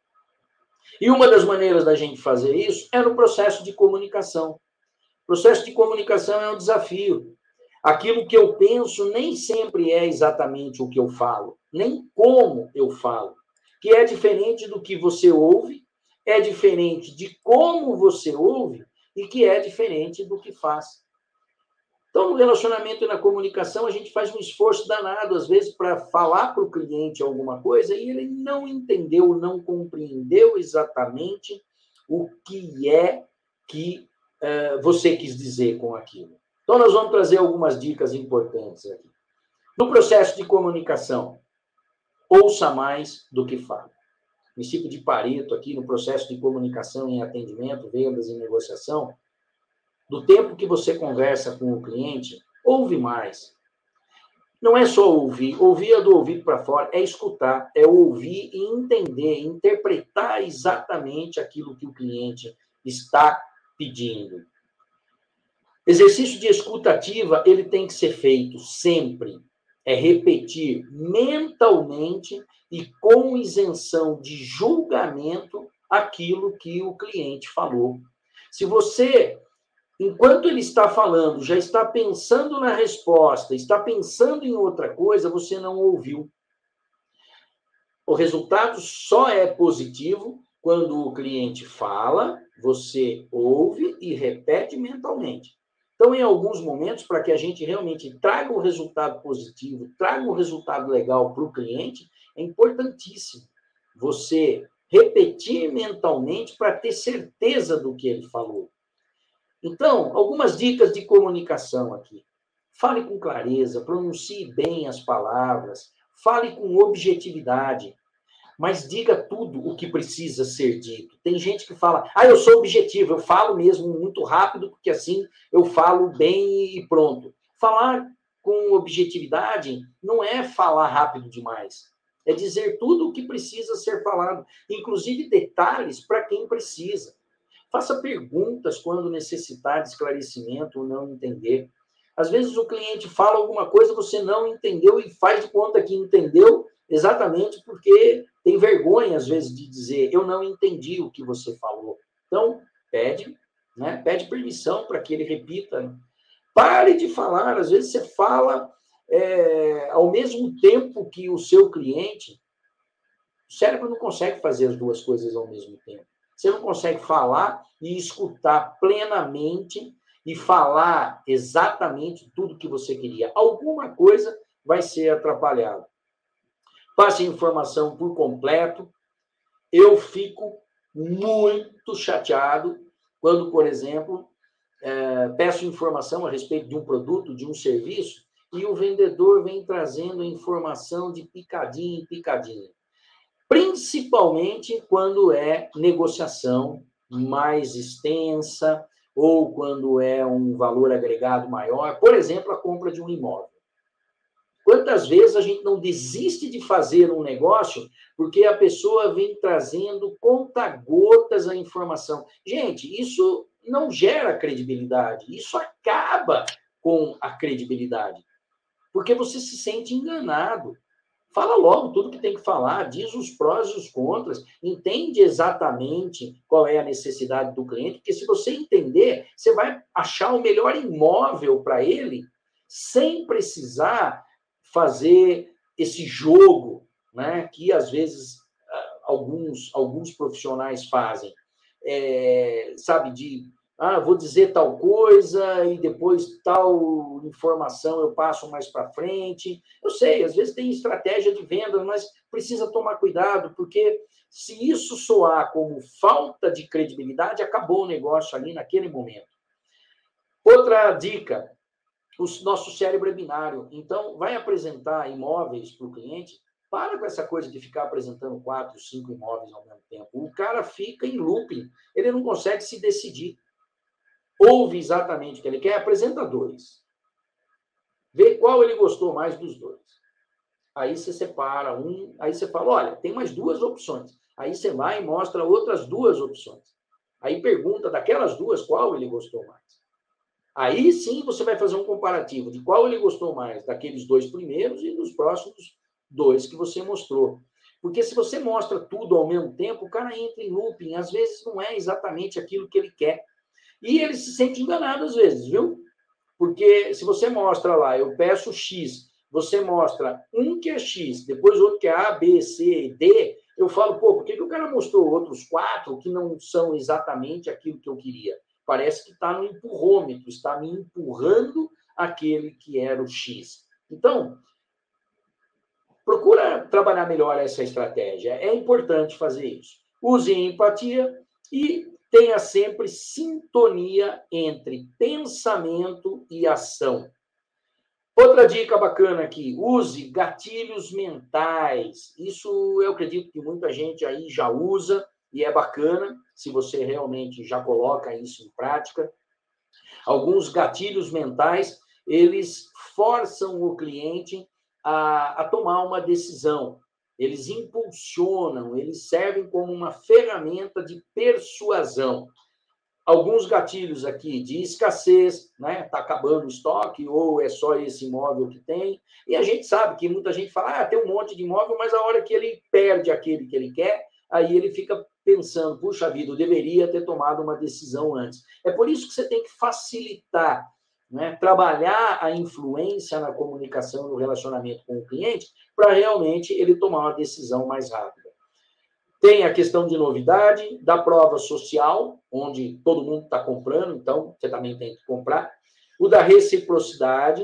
E uma das maneiras da gente fazer isso é no processo de comunicação. O processo de comunicação é um desafio. Aquilo que eu penso nem sempre é exatamente o que eu falo, nem como eu falo, que é diferente do que você ouve, é diferente de como você ouve e que é diferente do que faz. Então, no relacionamento e na comunicação, a gente faz um esforço danado, às vezes, para falar para o cliente alguma coisa e ele não entendeu, não compreendeu exatamente o que é que uh, você quis dizer com aquilo. Então, nós vamos trazer algumas dicas importantes aqui. No processo de comunicação, ouça mais do que fala. Princípio de Pareto aqui no processo de comunicação em atendimento, vendas e negociação, do tempo que você conversa com o cliente, ouve mais. Não é só ouvir, ouvir é do ouvido para fora, é escutar, é ouvir e entender, interpretar exatamente aquilo que o cliente está pedindo. Exercício de escutativa, ele tem que ser feito sempre. É repetir mentalmente e com isenção de julgamento aquilo que o cliente falou. Se você enquanto ele está falando, já está pensando na resposta, está pensando em outra coisa, você não ouviu. O resultado só é positivo quando o cliente fala, você ouve e repete mentalmente. Então, em alguns momentos, para que a gente realmente traga o um resultado positivo, traga um resultado legal para o cliente, é importantíssimo você repetir mentalmente para ter certeza do que ele falou. Então, algumas dicas de comunicação aqui. Fale com clareza, pronuncie bem as palavras, fale com objetividade, mas diga tudo o que precisa ser dito. Tem gente que fala, ah, eu sou objetivo, eu falo mesmo muito rápido, porque assim eu falo bem e pronto. Falar com objetividade não é falar rápido demais. É dizer tudo o que precisa ser falado, inclusive detalhes para quem precisa. Faça perguntas quando necessitar de esclarecimento ou não entender. Às vezes o cliente fala alguma coisa, você não entendeu e faz de conta que entendeu, exatamente porque tem vergonha, às vezes, de dizer eu não entendi o que você falou. Então, pede, né? pede permissão para que ele repita. Pare de falar, às vezes você fala é, ao mesmo tempo que o seu cliente. O cérebro não consegue fazer as duas coisas ao mesmo tempo. Você não consegue falar e escutar plenamente e falar exatamente tudo que você queria. Alguma coisa vai ser atrapalhada. Passe a informação por completo. Eu fico muito chateado quando, por exemplo, é, peço informação a respeito de um produto, de um serviço, e o vendedor vem trazendo informação de picadinha em picadinha principalmente quando é negociação mais extensa ou quando é um valor agregado maior, por exemplo, a compra de um imóvel. Quantas vezes a gente não desiste de fazer um negócio porque a pessoa vem trazendo conta-gotas a informação? Gente, isso não gera credibilidade, isso acaba com a credibilidade, porque você se sente enganado. Fala logo tudo que tem que falar, diz os prós e os contras, entende exatamente qual é a necessidade do cliente, porque se você entender, você vai achar o melhor imóvel para ele, sem precisar fazer esse jogo, né, que às vezes ah, alguns, alguns profissionais fazem, é, sabe, de ah, vou dizer tal coisa e depois tal informação eu passo mais para frente. Eu sei, às vezes tem estratégia de venda, mas precisa tomar cuidado, porque se isso soar como falta de credibilidade, acabou o negócio ali naquele momento. Outra dica: o nosso cérebro é binário. Então, vai apresentar imóveis para o cliente. Para com essa coisa de ficar apresentando quatro, cinco imóveis ao mesmo tempo. O cara fica em looping, ele não consegue se decidir ouve exatamente o que ele quer, apresenta dois. Vê qual ele gostou mais dos dois. Aí você separa um, aí você fala, olha, tem mais duas opções. Aí você vai e mostra outras duas opções. Aí pergunta daquelas duas qual ele gostou mais. Aí sim você vai fazer um comparativo de qual ele gostou mais, daqueles dois primeiros e dos próximos dois que você mostrou. Porque se você mostra tudo ao mesmo tempo, o cara entra em looping, às vezes não é exatamente aquilo que ele quer. E ele se sente enganado às vezes, viu? Porque se você mostra lá, eu peço X, você mostra um que é X, depois outro que é A, B, C e D, eu falo, pô, por que, que o cara mostrou outros quatro que não são exatamente aquilo que eu queria? Parece que está no empurrômetro, está me empurrando aquele que era o X. Então, procura trabalhar melhor essa estratégia. É importante fazer isso. Use empatia e tenha sempre sintonia entre pensamento e ação. Outra dica bacana aqui: use gatilhos mentais. Isso eu acredito que muita gente aí já usa e é bacana se você realmente já coloca isso em prática. Alguns gatilhos mentais, eles forçam o cliente a, a tomar uma decisão. Eles impulsionam, eles servem como uma ferramenta de persuasão. Alguns gatilhos aqui de escassez, né? Está acabando o estoque, ou é só esse imóvel que tem. E a gente sabe que muita gente fala, ah, tem um monte de imóvel, mas a hora que ele perde aquele que ele quer, aí ele fica pensando, puxa vida, eu deveria ter tomado uma decisão antes. É por isso que você tem que facilitar, né? trabalhar a influência na comunicação, no relacionamento com o cliente, para realmente ele tomar uma decisão mais rápida. Tem a questão de novidade, da prova social, onde todo mundo está comprando, então você também tem que comprar. O da reciprocidade,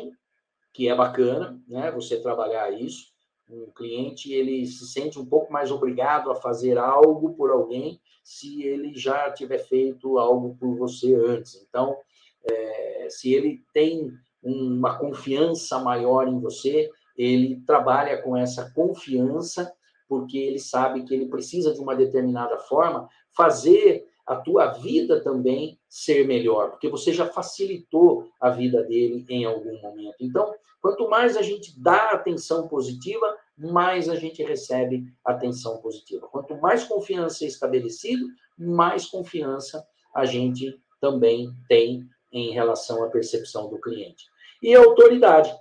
que é bacana, né? Você trabalhar isso um cliente ele se sente um pouco mais obrigado a fazer algo por alguém se ele já tiver feito algo por você antes. Então, é, se ele tem uma confiança maior em você, ele trabalha com essa confiança porque ele sabe que ele precisa de uma determinada forma fazer a tua vida também ser melhor, porque você já facilitou a vida dele em algum momento. Então, quanto mais a gente dá atenção positiva, mais a gente recebe atenção positiva. Quanto mais confiança é estabelecido, mais confiança a gente também tem em relação à percepção do cliente. E autoridade.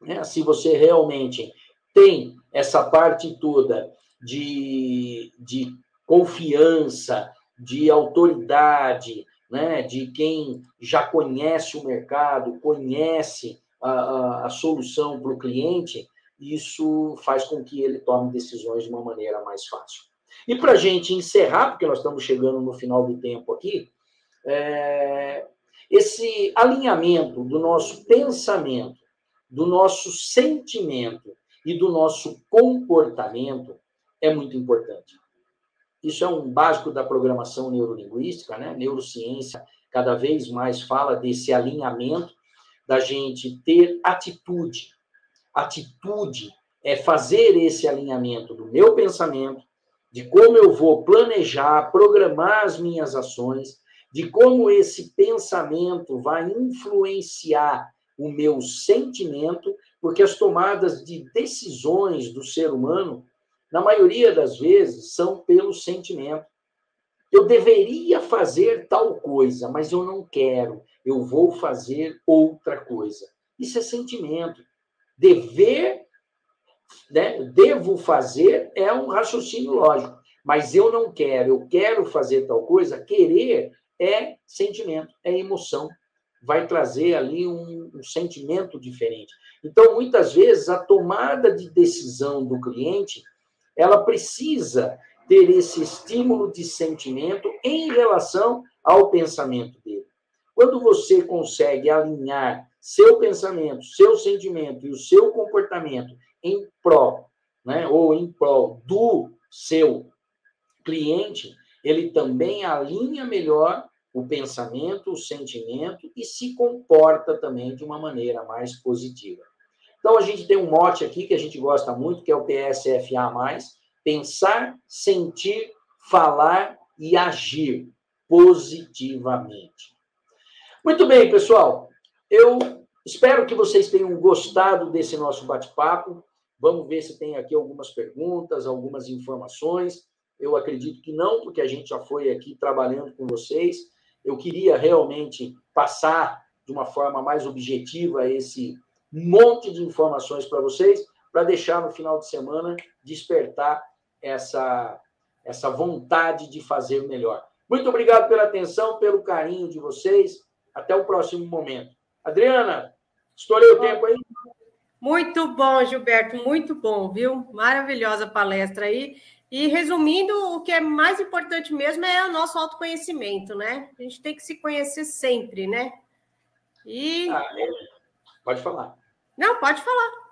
Né? Se você realmente tem essa parte toda de, de confiança, de autoridade, né, de quem já conhece o mercado, conhece a, a, a solução para o cliente, isso faz com que ele tome decisões de uma maneira mais fácil. E para a gente encerrar, porque nós estamos chegando no final do tempo aqui, é, esse alinhamento do nosso pensamento, do nosso sentimento e do nosso comportamento é muito importante. Isso é um básico da programação neurolinguística, né? Neurociência cada vez mais fala desse alinhamento da gente ter atitude. Atitude é fazer esse alinhamento do meu pensamento, de como eu vou planejar, programar as minhas ações, de como esse pensamento vai influenciar o meu sentimento, porque as tomadas de decisões do ser humano na maioria das vezes, são pelo sentimento. Eu deveria fazer tal coisa, mas eu não quero. Eu vou fazer outra coisa. Isso é sentimento. Dever, né? devo fazer é um raciocínio lógico, mas eu não quero. Eu quero fazer tal coisa. Querer é sentimento, é emoção. Vai trazer ali um, um sentimento diferente. Então, muitas vezes, a tomada de decisão do cliente ela precisa ter esse estímulo de sentimento em relação ao pensamento dele. Quando você consegue alinhar seu pensamento, seu sentimento e o seu comportamento em pró, né, ou em prol do seu cliente, ele também alinha melhor o pensamento, o sentimento e se comporta também de uma maneira mais positiva. Então, a gente tem um mote aqui que a gente gosta muito, que é o PSFA+, pensar, sentir, falar e agir positivamente. Muito bem, pessoal. Eu espero que vocês tenham gostado desse nosso bate-papo. Vamos ver se tem aqui algumas perguntas, algumas informações. Eu acredito que não, porque a gente já foi aqui trabalhando com vocês. Eu queria realmente passar de uma forma mais objetiva esse monte de informações para vocês, para deixar no final de semana despertar essa, essa vontade de fazer melhor. Muito obrigado pela atenção, pelo carinho de vocês. Até o próximo momento. Adriana, estourei o tempo aí? Muito bom, Gilberto, muito bom, viu? Maravilhosa palestra aí. E resumindo, o que é mais importante mesmo é o nosso autoconhecimento, né? A gente tem que se conhecer sempre, né? E. Ah, é. Pode falar. Não, pode falar.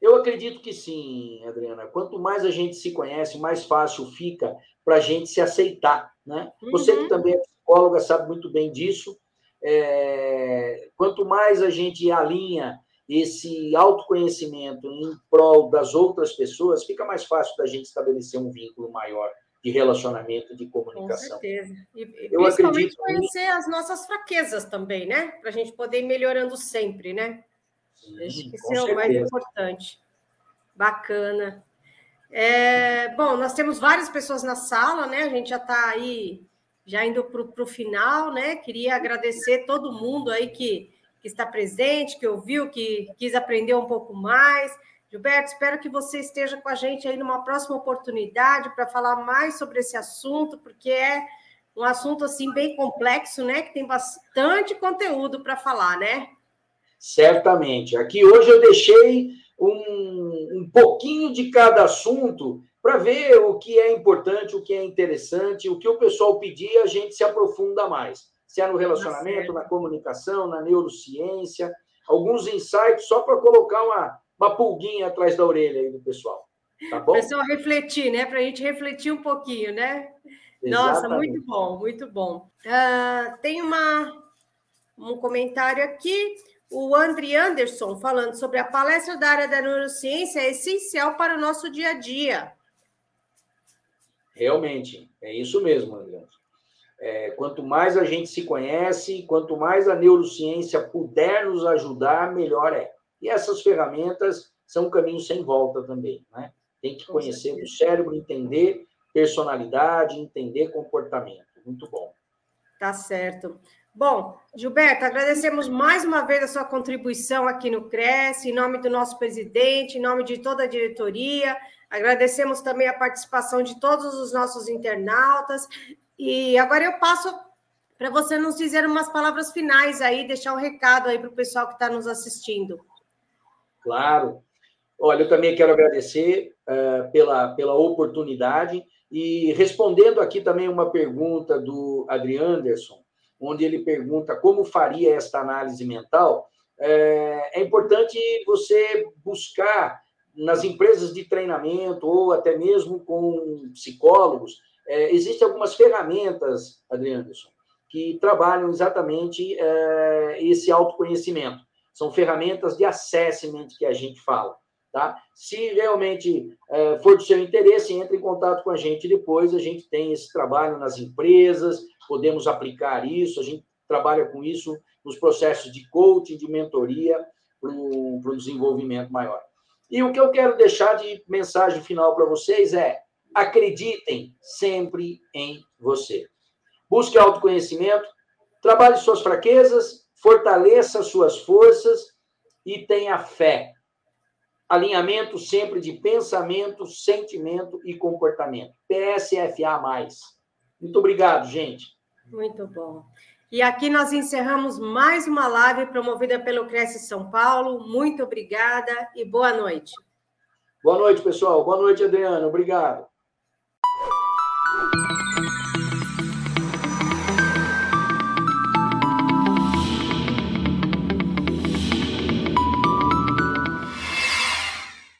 Eu acredito que sim, Adriana. Quanto mais a gente se conhece, mais fácil fica para a gente se aceitar, né? Uhum. Você que uhum. também é psicóloga sabe muito bem disso. É... Quanto mais a gente alinha esse autoconhecimento em prol das outras pessoas, fica mais fácil da gente estabelecer um vínculo maior de relacionamento, de comunicação. Com certeza. E, Eu principalmente acredito conhecer as nossas fraquezas também, né? Para a gente poder ir melhorando sempre, né? Acho que isso é o mais importante. Bacana. É, bom, nós temos várias pessoas na sala, né? A gente já está aí, já indo para o final, né? Queria agradecer todo mundo aí que que está presente, que ouviu, que quis aprender um pouco mais. Gilberto, espero que você esteja com a gente aí numa próxima oportunidade para falar mais sobre esse assunto, porque é um assunto assim bem complexo, né? Que tem bastante conteúdo para falar, né? Certamente. Aqui hoje eu deixei um, um pouquinho de cada assunto para ver o que é importante, o que é interessante, o que o pessoal pedir, a gente se aprofunda mais se é no relacionamento, na comunicação, na neurociência, alguns insights só para colocar uma, uma pulguinha atrás da orelha aí do pessoal. Tá bom? Pessoal, refletir, né? Para a gente refletir um pouquinho, né? Exatamente. Nossa, muito bom, muito bom. Uh, tem uma, um comentário aqui. O André Anderson falando sobre a palestra da área da neurociência é essencial para o nosso dia a dia. Realmente, é isso mesmo, André. É, quanto mais a gente se conhece, quanto mais a neurociência puder nos ajudar, melhor é. E essas ferramentas são um caminho sem volta também, né? Tem que conhecer o cérebro, entender personalidade, entender comportamento. Muito bom. Tá certo. Bom, Gilberto, agradecemos mais uma vez a sua contribuição aqui no CRES, em nome do nosso presidente, em nome de toda a diretoria. Agradecemos também a participação de todos os nossos internautas e agora eu passo para você nos dizer umas palavras finais aí, deixar um recado aí para o pessoal que está nos assistindo. Claro. Olha, eu também quero agradecer uh, pela, pela oportunidade e respondendo aqui também uma pergunta do Adrian Anderson, onde ele pergunta como faria esta análise mental. É, é importante você buscar nas empresas de treinamento ou até mesmo com psicólogos é, existem algumas ferramentas, Adriano, que trabalham exatamente é, esse autoconhecimento. São ferramentas de assessment que a gente fala. Tá? Se realmente é, for do seu interesse, entre em contato com a gente depois. A gente tem esse trabalho nas empresas, podemos aplicar isso, a gente trabalha com isso nos processos de coaching, de mentoria, para o desenvolvimento maior. E o que eu quero deixar de mensagem final para vocês é: acreditem sempre em você. Busque autoconhecimento, trabalhe suas fraquezas, fortaleça suas forças e tenha fé. Alinhamento sempre de pensamento, sentimento e comportamento. PSFA. Muito obrigado, gente. Muito bom. E aqui nós encerramos mais uma live promovida pelo Cresce São Paulo. Muito obrigada e boa noite. Boa noite, pessoal. Boa noite, Adriana. Obrigado.